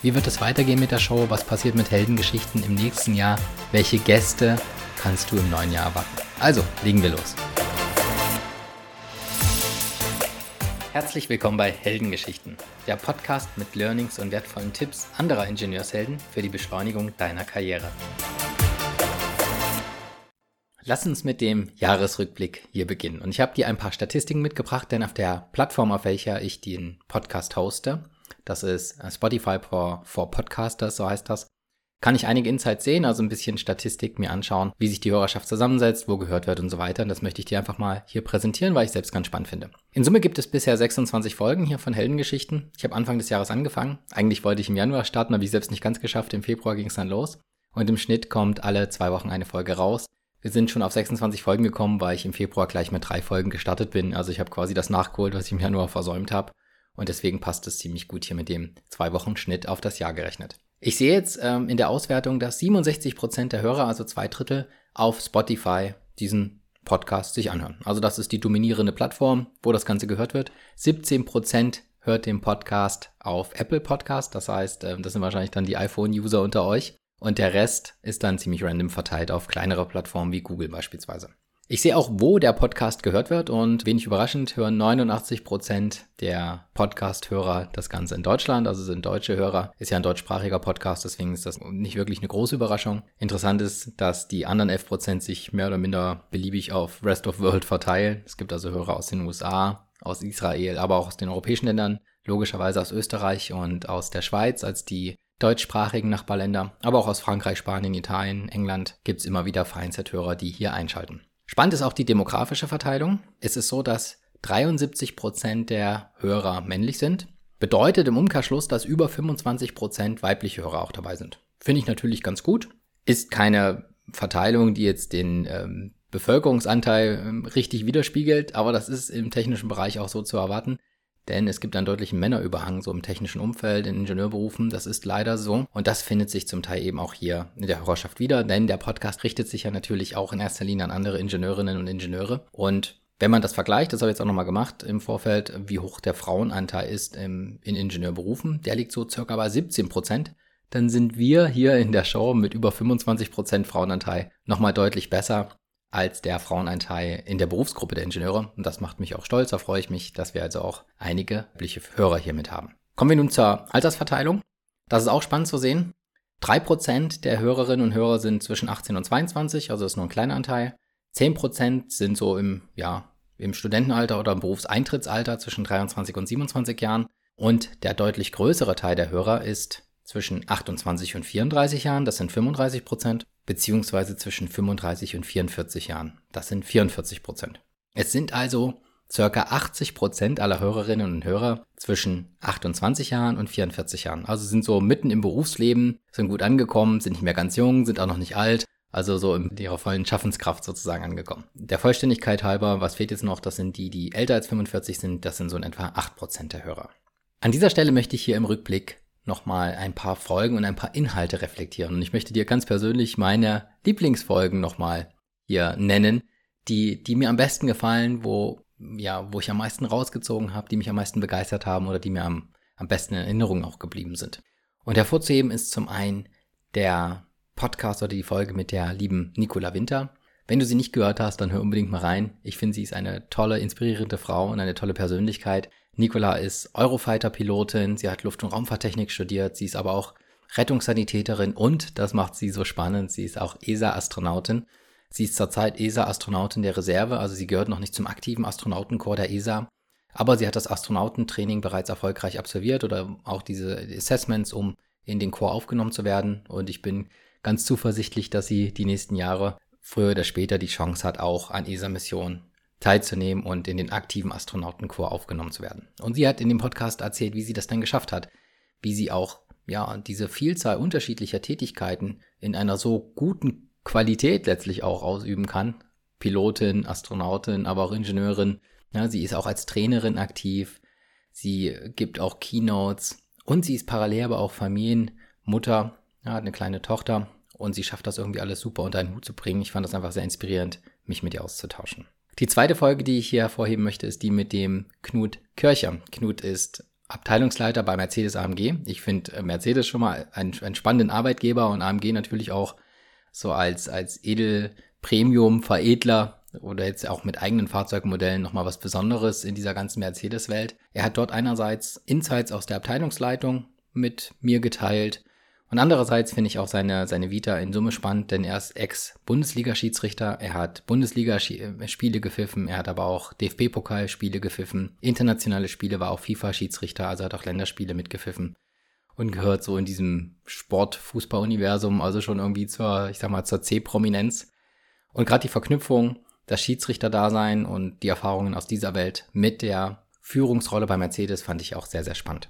Wie wird es weitergehen mit der Show? Was passiert mit Heldengeschichten im nächsten Jahr? Welche Gäste kannst du im neuen Jahr erwarten? Also, legen wir los. Herzlich willkommen bei Heldengeschichten, der Podcast mit Learnings und wertvollen Tipps anderer Ingenieurshelden für die Beschleunigung deiner Karriere. Lass uns mit dem Jahresrückblick hier beginnen. Und ich habe dir ein paar Statistiken mitgebracht, denn auf der Plattform, auf welcher ich den Podcast hoste, das ist Spotify for, for Podcasters, so heißt das, kann ich einige Insights sehen, also ein bisschen Statistik mir anschauen, wie sich die Hörerschaft zusammensetzt, wo gehört wird und so weiter. Und das möchte ich dir einfach mal hier präsentieren, weil ich selbst ganz spannend finde. In Summe gibt es bisher 26 Folgen hier von Heldengeschichten. Ich habe Anfang des Jahres angefangen. Eigentlich wollte ich im Januar starten, habe ich selbst nicht ganz geschafft. Im Februar ging es dann los. Und im Schnitt kommt alle zwei Wochen eine Folge raus. Wir sind schon auf 26 Folgen gekommen, weil ich im Februar gleich mit drei Folgen gestartet bin. Also ich habe quasi das nachgeholt, was ich im Januar versäumt habe. Und deswegen passt es ziemlich gut hier mit dem zwei Wochen Schnitt auf das Jahr gerechnet. Ich sehe jetzt ähm, in der Auswertung, dass 67 Prozent der Hörer, also zwei Drittel, auf Spotify diesen Podcast sich anhören. Also das ist die dominierende Plattform, wo das Ganze gehört wird. 17 Prozent hört den Podcast auf Apple Podcast. Das heißt, äh, das sind wahrscheinlich dann die iPhone-User unter euch. Und der Rest ist dann ziemlich random verteilt auf kleinere Plattformen wie Google beispielsweise. Ich sehe auch, wo der Podcast gehört wird und wenig überraschend hören 89 Prozent der Podcast-Hörer das Ganze in Deutschland, also sind deutsche Hörer. Ist ja ein deutschsprachiger Podcast, deswegen ist das nicht wirklich eine große Überraschung. Interessant ist, dass die anderen 11 Prozent sich mehr oder minder beliebig auf Rest of World verteilen. Es gibt also Hörer aus den USA, aus Israel, aber auch aus den europäischen Ländern, logischerweise aus Österreich und aus der Schweiz als die deutschsprachigen Nachbarländer, aber auch aus Frankreich, Spanien, Italien, England gibt es immer wieder Vereinshörer, die hier einschalten. Spannend ist auch die demografische Verteilung. Es ist so, dass 73 Prozent der Hörer männlich sind. Bedeutet im Umkehrschluss, dass über 25 Prozent weibliche Hörer auch dabei sind. Finde ich natürlich ganz gut. Ist keine Verteilung, die jetzt den ähm, Bevölkerungsanteil ähm, richtig widerspiegelt, aber das ist im technischen Bereich auch so zu erwarten denn es gibt einen deutlichen Männerüberhang so im technischen Umfeld, in Ingenieurberufen. Das ist leider so. Und das findet sich zum Teil eben auch hier in der Hörerschaft wieder, denn der Podcast richtet sich ja natürlich auch in erster Linie an andere Ingenieurinnen und Ingenieure. Und wenn man das vergleicht, das habe ich jetzt auch nochmal gemacht im Vorfeld, wie hoch der Frauenanteil ist in Ingenieurberufen, der liegt so circa bei 17 Prozent dann sind wir hier in der Show mit über 25 Prozent Frauenanteil nochmal deutlich besser als der Frauenanteil in der Berufsgruppe der Ingenieure. Und das macht mich auch stolz. Da freue ich mich, dass wir also auch einige weibliche Hörer hier mit haben. Kommen wir nun zur Altersverteilung. Das ist auch spannend zu sehen. Drei Prozent der Hörerinnen und Hörer sind zwischen 18 und 22, also ist nur ein kleiner Anteil. Zehn Prozent sind so im, ja, im Studentenalter oder im Berufseintrittsalter zwischen 23 und 27 Jahren. Und der deutlich größere Teil der Hörer ist zwischen 28 und 34 Jahren, das sind 35 Prozent, beziehungsweise zwischen 35 und 44 Jahren, das sind 44 Prozent. Es sind also circa 80 Prozent aller Hörerinnen und Hörer zwischen 28 Jahren und 44 Jahren. Also sind so mitten im Berufsleben, sind gut angekommen, sind nicht mehr ganz jung, sind auch noch nicht alt, also so in ihrer vollen Schaffenskraft sozusagen angekommen. Der Vollständigkeit halber, was fehlt jetzt noch? Das sind die, die älter als 45 sind, das sind so in etwa 8 Prozent der Hörer. An dieser Stelle möchte ich hier im Rückblick nochmal ein paar Folgen und ein paar Inhalte reflektieren. Und ich möchte dir ganz persönlich meine Lieblingsfolgen nochmal hier nennen, die, die mir am besten gefallen, wo, ja, wo ich am meisten rausgezogen habe, die mich am meisten begeistert haben oder die mir am, am besten in Erinnerung auch geblieben sind. Und hervorzuheben ist zum einen der Podcast oder die Folge mit der lieben Nicola Winter. Wenn du sie nicht gehört hast, dann hör unbedingt mal rein. Ich finde, sie ist eine tolle, inspirierende Frau und eine tolle Persönlichkeit. Nicola ist Eurofighter-Pilotin, sie hat Luft- und Raumfahrttechnik studiert, sie ist aber auch Rettungssanitäterin und, das macht sie so spannend, sie ist auch ESA-Astronautin. Sie ist zurzeit ESA-Astronautin der Reserve, also sie gehört noch nicht zum aktiven Astronautenkorps der ESA, aber sie hat das Astronautentraining bereits erfolgreich absolviert oder auch diese Assessments, um in den Korps aufgenommen zu werden. Und ich bin ganz zuversichtlich, dass sie die nächsten Jahre früher oder später die Chance hat, auch an ESA-Missionen teilzunehmen und in den aktiven Astronautenchor aufgenommen zu werden. Und sie hat in dem Podcast erzählt, wie sie das dann geschafft hat, wie sie auch ja diese Vielzahl unterschiedlicher Tätigkeiten in einer so guten Qualität letztlich auch ausüben kann. Pilotin, Astronautin, aber auch Ingenieurin. Ja, sie ist auch als Trainerin aktiv. Sie gibt auch Keynotes und sie ist parallel aber auch Familienmutter, ja, hat eine kleine Tochter und sie schafft das irgendwie alles super unter einen Hut zu bringen. Ich fand das einfach sehr inspirierend, mich mit ihr auszutauschen. Die zweite Folge, die ich hier hervorheben möchte, ist die mit dem Knut Kircher. Knut ist Abteilungsleiter bei Mercedes AMG. Ich finde äh, Mercedes schon mal einen, einen, spannenden Arbeitgeber und AMG natürlich auch so als, als Edel-Premium-Veredler oder jetzt auch mit eigenen Fahrzeugmodellen nochmal was Besonderes in dieser ganzen Mercedes-Welt. Er hat dort einerseits Insights aus der Abteilungsleitung mit mir geteilt und andererseits finde ich auch seine, seine Vita in Summe spannend, denn er ist Ex-Bundesliga-Schiedsrichter, er hat Bundesliga-Spiele gepfiffen, er hat aber auch DFB-Pokalspiele gepfiffen, internationale Spiele, war auch FIFA-Schiedsrichter, also hat auch Länderspiele mitgepfiffen und gehört so in diesem Sport-Fußball-Universum, also schon irgendwie zur, ich sag mal, zur C-Prominenz. Und gerade die Verknüpfung, das Schiedsrichter-Dasein und die Erfahrungen aus dieser Welt mit der Führungsrolle bei Mercedes fand ich auch sehr, sehr spannend.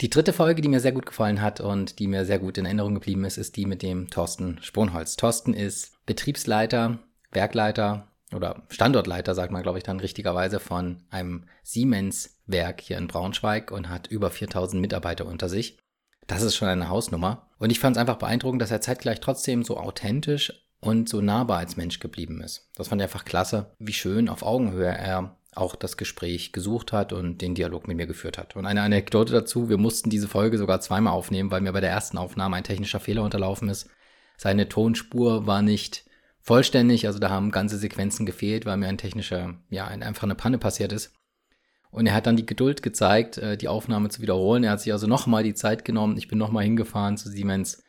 Die dritte Folge, die mir sehr gut gefallen hat und die mir sehr gut in Erinnerung geblieben ist, ist die mit dem Thorsten Sponholz. Thorsten ist Betriebsleiter, Werkleiter oder Standortleiter, sagt man, glaube ich, dann richtigerweise von einem Siemens-Werk hier in Braunschweig und hat über 4000 Mitarbeiter unter sich. Das ist schon eine Hausnummer. Und ich fand es einfach beeindruckend, dass er zeitgleich trotzdem so authentisch und so nahbar als Mensch geblieben ist. Das fand ich einfach klasse, wie schön auf Augenhöhe er auch das Gespräch gesucht hat und den Dialog mit mir geführt hat. Und eine Anekdote dazu, wir mussten diese Folge sogar zweimal aufnehmen, weil mir bei der ersten Aufnahme ein technischer Fehler unterlaufen ist. Seine Tonspur war nicht vollständig, also da haben ganze Sequenzen gefehlt, weil mir ein technischer, ja, einfach eine Panne passiert ist. Und er hat dann die Geduld gezeigt, äh, die Aufnahme zu wiederholen. Er hat sich also nochmal die Zeit genommen. Ich bin nochmal hingefahren zu Siemens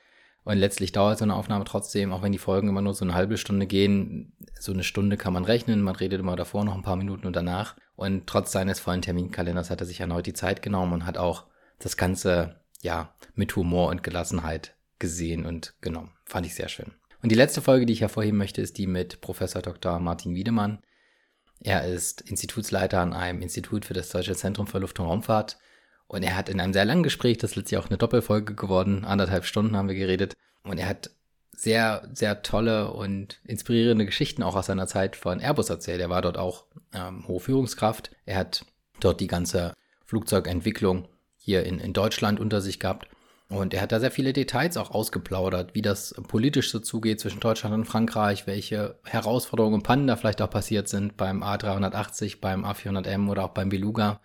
und letztlich dauert so eine Aufnahme trotzdem, auch wenn die Folgen immer nur so eine halbe Stunde gehen, so eine Stunde kann man rechnen. Man redet immer davor noch ein paar Minuten und danach. Und trotz seines vollen Terminkalenders hat er sich erneut die Zeit genommen und hat auch das Ganze, ja, mit Humor und Gelassenheit gesehen und genommen. Fand ich sehr schön. Und die letzte Folge, die ich hervorheben möchte, ist die mit Professor Dr. Martin Wiedemann. Er ist Institutsleiter an einem Institut für das Deutsche Zentrum für Luft- und Raumfahrt und er hat in einem sehr langen Gespräch, das ist letztlich auch eine Doppelfolge geworden, anderthalb Stunden haben wir geredet. Und er hat sehr, sehr tolle und inspirierende Geschichten auch aus seiner Zeit von Airbus erzählt. Er war dort auch ähm, hohe Führungskraft. Er hat dort die ganze Flugzeugentwicklung hier in, in Deutschland unter sich gehabt. Und er hat da sehr viele Details auch ausgeplaudert, wie das politisch so zugeht zwischen Deutschland und Frankreich, welche Herausforderungen und Pannen da vielleicht auch passiert sind beim A380, beim A400M oder auch beim Beluga.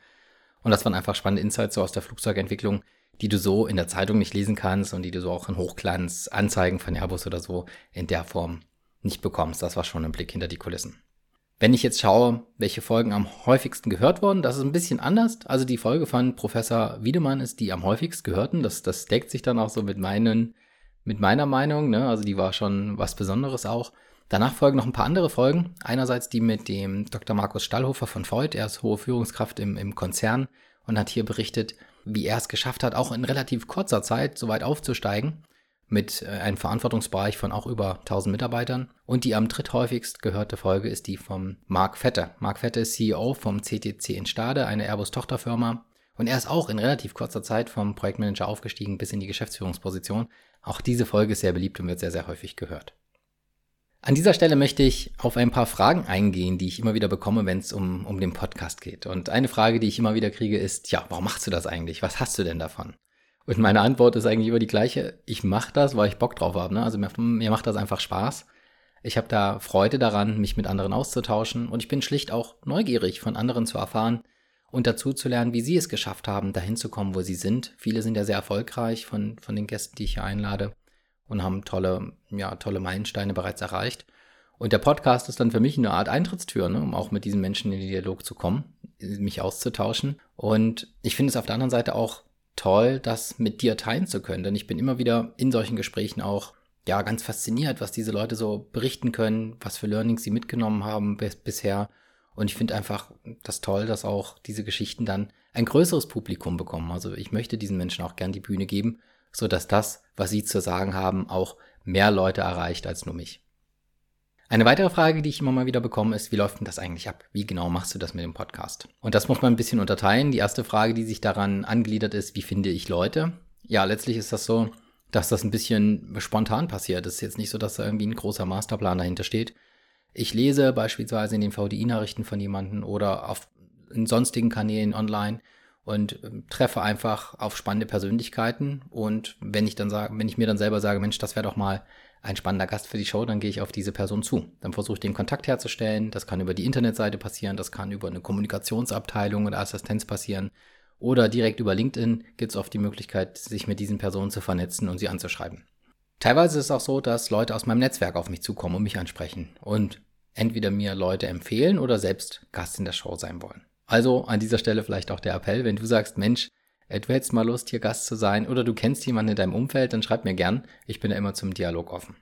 Und das waren einfach spannende Insights so aus der Flugzeugentwicklung, die du so in der Zeitung nicht lesen kannst und die du so auch in Hochglanz, Anzeigen von Airbus oder so in der Form nicht bekommst. Das war schon ein Blick hinter die Kulissen. Wenn ich jetzt schaue, welche Folgen am häufigsten gehört wurden, das ist ein bisschen anders. Also die Folge von Professor Wiedemann ist die am häufigst gehörten. Das, das deckt sich dann auch so mit meinen, mit meiner Meinung. Ne? Also die war schon was Besonderes auch. Danach folgen noch ein paar andere Folgen. Einerseits die mit dem Dr. Markus Stallhofer von Voigt. Er ist hohe Führungskraft im, im Konzern und hat hier berichtet, wie er es geschafft hat, auch in relativ kurzer Zeit so weit aufzusteigen mit äh, einem Verantwortungsbereich von auch über 1000 Mitarbeitern. Und die am dritthäufigst gehörte Folge ist die vom Mark Vetter. Mark Vetter ist CEO vom CTC in Stade, eine Airbus-Tochterfirma. Und er ist auch in relativ kurzer Zeit vom Projektmanager aufgestiegen bis in die Geschäftsführungsposition. Auch diese Folge ist sehr beliebt und wird sehr, sehr häufig gehört. An dieser Stelle möchte ich auf ein paar Fragen eingehen, die ich immer wieder bekomme, wenn es um, um den Podcast geht. Und eine Frage, die ich immer wieder kriege, ist, ja, warum machst du das eigentlich? Was hast du denn davon? Und meine Antwort ist eigentlich immer die gleiche. Ich mache das, weil ich Bock drauf habe. Ne? Also mir, mir macht das einfach Spaß. Ich habe da Freude daran, mich mit anderen auszutauschen. Und ich bin schlicht auch neugierig, von anderen zu erfahren und dazu zu lernen, wie sie es geschafft haben, dahin zu kommen, wo sie sind. Viele sind ja sehr erfolgreich von, von den Gästen, die ich hier einlade und haben tolle, ja, tolle Meilensteine bereits erreicht. Und der Podcast ist dann für mich eine Art Eintrittstür, ne, um auch mit diesen Menschen in den Dialog zu kommen, mich auszutauschen. Und ich finde es auf der anderen Seite auch toll, das mit dir teilen zu können, denn ich bin immer wieder in solchen Gesprächen auch ja ganz fasziniert, was diese Leute so berichten können, was für Learnings sie mitgenommen haben bis, bisher. Und ich finde einfach das toll, dass auch diese Geschichten dann ein größeres Publikum bekommen. Also ich möchte diesen Menschen auch gern die Bühne geben so dass das, was sie zu sagen haben, auch mehr Leute erreicht als nur mich. Eine weitere Frage, die ich immer mal wieder bekomme, ist, wie läuft denn das eigentlich ab? Wie genau machst du das mit dem Podcast? Und das muss man ein bisschen unterteilen. Die erste Frage, die sich daran angliedert, ist, wie finde ich Leute? Ja, letztlich ist das so, dass das ein bisschen spontan passiert. Es ist jetzt nicht so, dass da irgendwie ein großer Masterplan dahinter steht. Ich lese beispielsweise in den VDI-Nachrichten von jemandem oder auf in sonstigen Kanälen online und ähm, treffe einfach auf spannende Persönlichkeiten. Und wenn ich dann sage, wenn ich mir dann selber sage, Mensch, das wäre doch mal ein spannender Gast für die Show, dann gehe ich auf diese Person zu. Dann versuche ich den Kontakt herzustellen. Das kann über die Internetseite passieren, das kann über eine Kommunikationsabteilung oder Assistenz passieren oder direkt über LinkedIn gibt es oft die Möglichkeit, sich mit diesen Personen zu vernetzen und sie anzuschreiben. Teilweise ist es auch so, dass Leute aus meinem Netzwerk auf mich zukommen und mich ansprechen und entweder mir Leute empfehlen oder selbst Gast in der Show sein wollen. Also an dieser Stelle vielleicht auch der Appell, wenn du sagst, Mensch, du hättest mal Lust, hier Gast zu sein oder du kennst jemanden in deinem Umfeld, dann schreib mir gern. Ich bin da immer zum Dialog offen.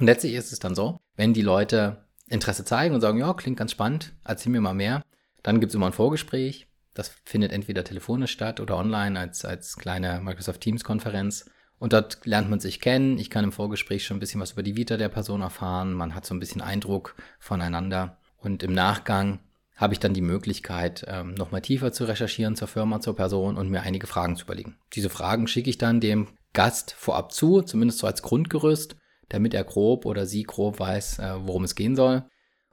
Und letztlich ist es dann so, wenn die Leute Interesse zeigen und sagen, ja, klingt ganz spannend, erzähl mir mal mehr, dann gibt es immer ein Vorgespräch. Das findet entweder telefonisch statt oder online als, als kleine Microsoft Teams Konferenz. Und dort lernt man sich kennen. Ich kann im Vorgespräch schon ein bisschen was über die Vita der Person erfahren. Man hat so ein bisschen Eindruck voneinander. Und im Nachgang habe ich dann die Möglichkeit, ähm, nochmal tiefer zu recherchieren zur Firma, zur Person und mir einige Fragen zu überlegen. Diese Fragen schicke ich dann dem Gast vorab zu, zumindest so als Grundgerüst, damit er grob oder sie grob weiß, äh, worum es gehen soll.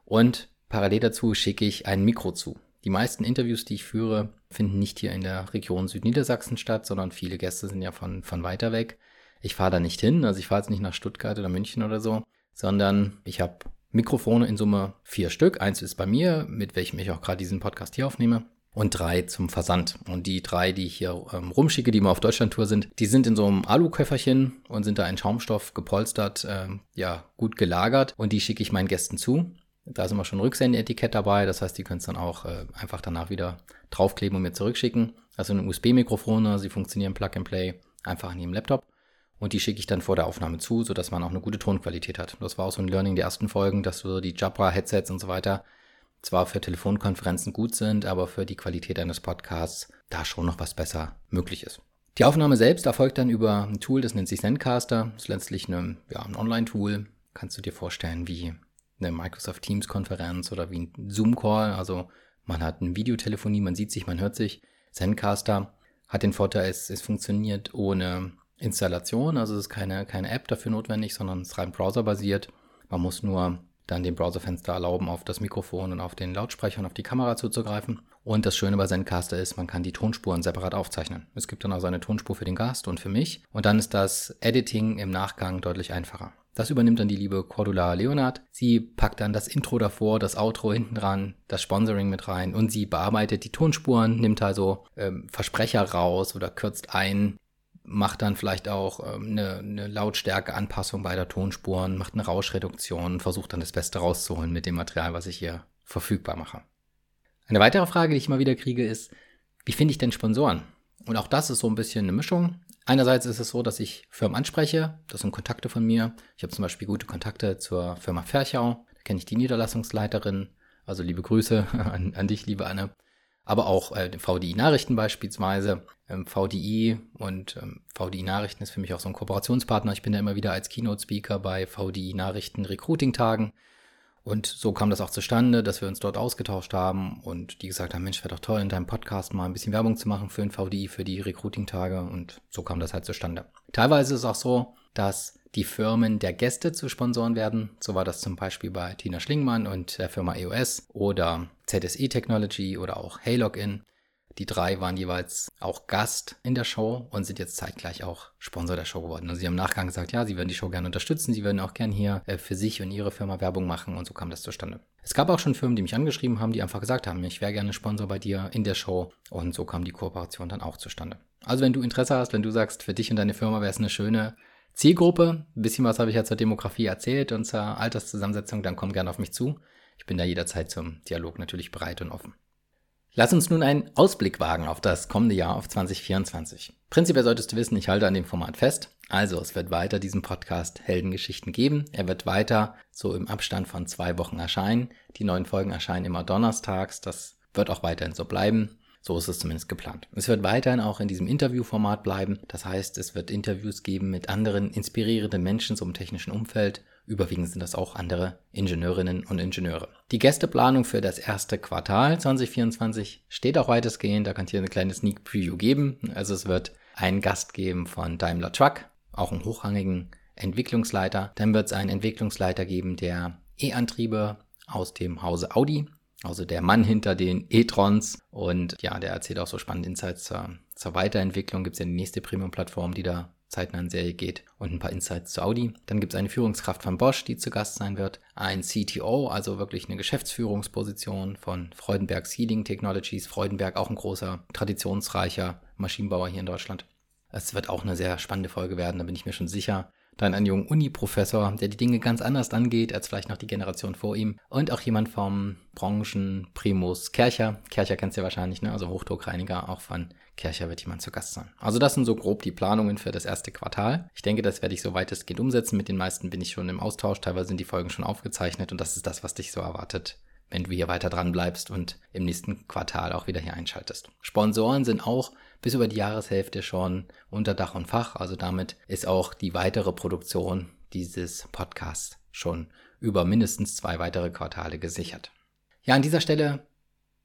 Und parallel dazu schicke ich ein Mikro zu. Die meisten Interviews, die ich führe, finden nicht hier in der Region Südniedersachsen statt, sondern viele Gäste sind ja von, von weiter weg. Ich fahre da nicht hin, also ich fahre jetzt nicht nach Stuttgart oder München oder so, sondern ich habe Mikrofone in Summe vier Stück. Eins ist bei mir, mit welchem ich auch gerade diesen Podcast hier aufnehme. Und drei zum Versand. Und die drei, die ich hier ähm, rumschicke, die mal auf Deutschlandtour sind, die sind in so einem Aluköfferchen und sind da in Schaumstoff gepolstert, ähm, ja, gut gelagert. Und die schicke ich meinen Gästen zu. Da ist immer schon ein Rücksendeetikett dabei, das heißt, die können es dann auch äh, einfach danach wieder draufkleben und mir zurückschicken. Also ein USB-Mikrofone, sie funktionieren Plug and Play einfach an ihrem Laptop. Und die schicke ich dann vor der Aufnahme zu, sodass man auch eine gute Tonqualität hat. Das war auch so ein Learning der ersten Folgen, dass so die Jabra-Headsets und so weiter zwar für Telefonkonferenzen gut sind, aber für die Qualität eines Podcasts da schon noch was besser möglich ist. Die Aufnahme selbst erfolgt dann über ein Tool, das nennt sich Zencaster. Das ist letztlich eine, ja, ein Online-Tool. Kannst du dir vorstellen, wie eine Microsoft Teams-Konferenz oder wie ein Zoom-Call. Also man hat eine Videotelefonie, man sieht sich, man hört sich. Zencaster hat den Vorteil, es, es funktioniert ohne Installation, also es ist keine, keine App dafür notwendig, sondern es ist rein browserbasiert. Man muss nur dann dem Browserfenster erlauben, auf das Mikrofon und auf den Lautsprecher und auf die Kamera zuzugreifen. Und das Schöne bei Zencaster ist, man kann die Tonspuren separat aufzeichnen. Es gibt dann also eine Tonspur für den Gast und für mich. Und dann ist das Editing im Nachgang deutlich einfacher. Das übernimmt dann die liebe Cordula Leonard. Sie packt dann das Intro davor, das Outro hinten dran, das Sponsoring mit rein und sie bearbeitet die Tonspuren, nimmt also ähm, Versprecher raus oder kürzt ein, macht dann vielleicht auch ähm, eine, eine Lautstärkeanpassung bei der Tonspuren, macht eine Rauschreduktion versucht dann das Beste rauszuholen mit dem Material, was ich hier verfügbar mache. Eine weitere Frage, die ich immer wieder kriege, ist, wie finde ich denn Sponsoren? Und auch das ist so ein bisschen eine Mischung. Einerseits ist es so, dass ich Firmen anspreche, das sind Kontakte von mir. Ich habe zum Beispiel gute Kontakte zur Firma Ferchau, da kenne ich die Niederlassungsleiterin, also liebe Grüße an, an dich, liebe Anne aber auch äh, VDI-Nachrichten beispielsweise. Ähm, VDI und ähm, VDI-Nachrichten ist für mich auch so ein Kooperationspartner. Ich bin da immer wieder als Keynote-Speaker bei VDI-Nachrichten Recruiting-Tagen. Und so kam das auch zustande, dass wir uns dort ausgetauscht haben und die gesagt haben, Mensch, wäre doch toll, in deinem Podcast mal ein bisschen Werbung zu machen für den VDI, für die Recruiting-Tage. Und so kam das halt zustande. Teilweise ist es auch so, dass die Firmen der Gäste zu Sponsoren werden. So war das zum Beispiel bei Tina Schlingmann und der Firma EOS oder ZSE Technology oder auch Haylogin. Die drei waren jeweils auch Gast in der Show und sind jetzt zeitgleich auch Sponsor der Show geworden. Also sie haben im Nachgang gesagt, ja, sie würden die Show gerne unterstützen, sie würden auch gerne hier äh, für sich und ihre Firma Werbung machen und so kam das zustande. Es gab auch schon Firmen, die mich angeschrieben haben, die einfach gesagt haben, ich wäre gerne Sponsor bei dir in der Show und so kam die Kooperation dann auch zustande. Also wenn du Interesse hast, wenn du sagst, für dich und deine Firma wäre es eine schöne Zielgruppe, ein bisschen was habe ich ja zur Demografie erzählt und zur Alterszusammensetzung, dann komm gerne auf mich zu. Ich bin da jederzeit zum Dialog natürlich bereit und offen. Lass uns nun einen Ausblick wagen auf das kommende Jahr, auf 2024. Prinzipiell solltest du wissen, ich halte an dem Format fest. Also, es wird weiter diesen Podcast Heldengeschichten geben. Er wird weiter so im Abstand von zwei Wochen erscheinen. Die neuen Folgen erscheinen immer donnerstags. Das wird auch weiterhin so bleiben. So ist es zumindest geplant. Es wird weiterhin auch in diesem Interviewformat bleiben. Das heißt, es wird Interviews geben mit anderen inspirierenden Menschen im technischen Umfeld. Überwiegend sind das auch andere Ingenieurinnen und Ingenieure. Die Gästeplanung für das erste Quartal 2024 steht auch weitestgehend. Da kann ich hier eine kleine Sneak Preview geben. Also es wird einen Gast geben von Daimler Truck, auch einen hochrangigen Entwicklungsleiter. Dann wird es einen Entwicklungsleiter geben, der E-Antriebe aus dem Hause Audi also der Mann hinter den e-trons. Und ja, der erzählt auch so spannende Insights zur, zur Weiterentwicklung. Gibt es ja die nächste Premium-Plattform, die da zeitnahen Serie geht und ein paar Insights zu Audi. Dann gibt es eine Führungskraft von Bosch, die zu Gast sein wird. Ein CTO, also wirklich eine Geschäftsführungsposition von Freudenberg Sealing Technologies. Freudenberg auch ein großer, traditionsreicher Maschinenbauer hier in Deutschland. Es wird auch eine sehr spannende Folge werden, da bin ich mir schon sicher. Dann ein junger Uni-Professor, der die Dinge ganz anders angeht als vielleicht noch die Generation vor ihm. Und auch jemand vom Branchen-Primus Kercher. Kercher kennst du ja wahrscheinlich, ne? Also Hochdruckreiniger, auch von Kercher wird jemand zu Gast sein. Also das sind so grob die Planungen für das erste Quartal. Ich denke, das werde ich so weitestgehend umsetzen. Mit den meisten bin ich schon im Austausch. Teilweise sind die Folgen schon aufgezeichnet und das ist das, was dich so erwartet wenn du hier weiter dran bleibst und im nächsten Quartal auch wieder hier einschaltest. Sponsoren sind auch bis über die Jahreshälfte schon unter Dach und Fach. Also damit ist auch die weitere Produktion dieses Podcasts schon über mindestens zwei weitere Quartale gesichert. Ja, an dieser Stelle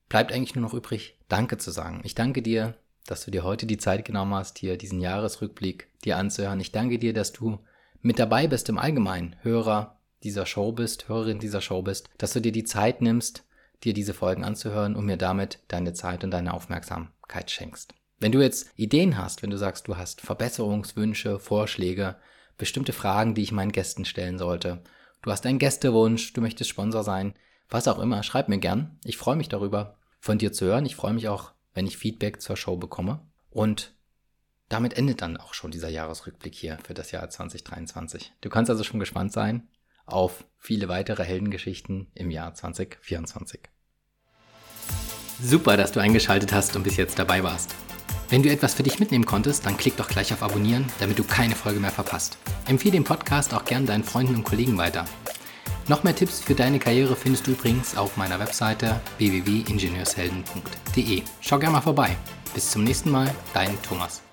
bleibt eigentlich nur noch übrig, Danke zu sagen. Ich danke dir, dass du dir heute die Zeit genommen hast, hier diesen Jahresrückblick dir anzuhören. Ich danke dir, dass du mit dabei bist im Allgemeinen, Hörer dieser Show bist, Hörerin dieser Show bist, dass du dir die Zeit nimmst, dir diese Folgen anzuhören und mir damit deine Zeit und deine Aufmerksamkeit schenkst. Wenn du jetzt Ideen hast, wenn du sagst, du hast Verbesserungswünsche, Vorschläge, bestimmte Fragen, die ich meinen Gästen stellen sollte, du hast einen Gästewunsch, du möchtest Sponsor sein, was auch immer, schreib mir gern. Ich freue mich darüber, von dir zu hören. Ich freue mich auch, wenn ich Feedback zur Show bekomme. Und damit endet dann auch schon dieser Jahresrückblick hier für das Jahr 2023. Du kannst also schon gespannt sein auf viele weitere Heldengeschichten im Jahr 2024. Super, dass du eingeschaltet hast und bis jetzt dabei warst. Wenn du etwas für dich mitnehmen konntest, dann klick doch gleich auf Abonnieren, damit du keine Folge mehr verpasst. Empfehle den Podcast auch gern deinen Freunden und Kollegen weiter. Noch mehr Tipps für deine Karriere findest du übrigens auf meiner Webseite www.ingenieurshelden.de. Schau gerne mal vorbei. Bis zum nächsten Mal, dein Thomas.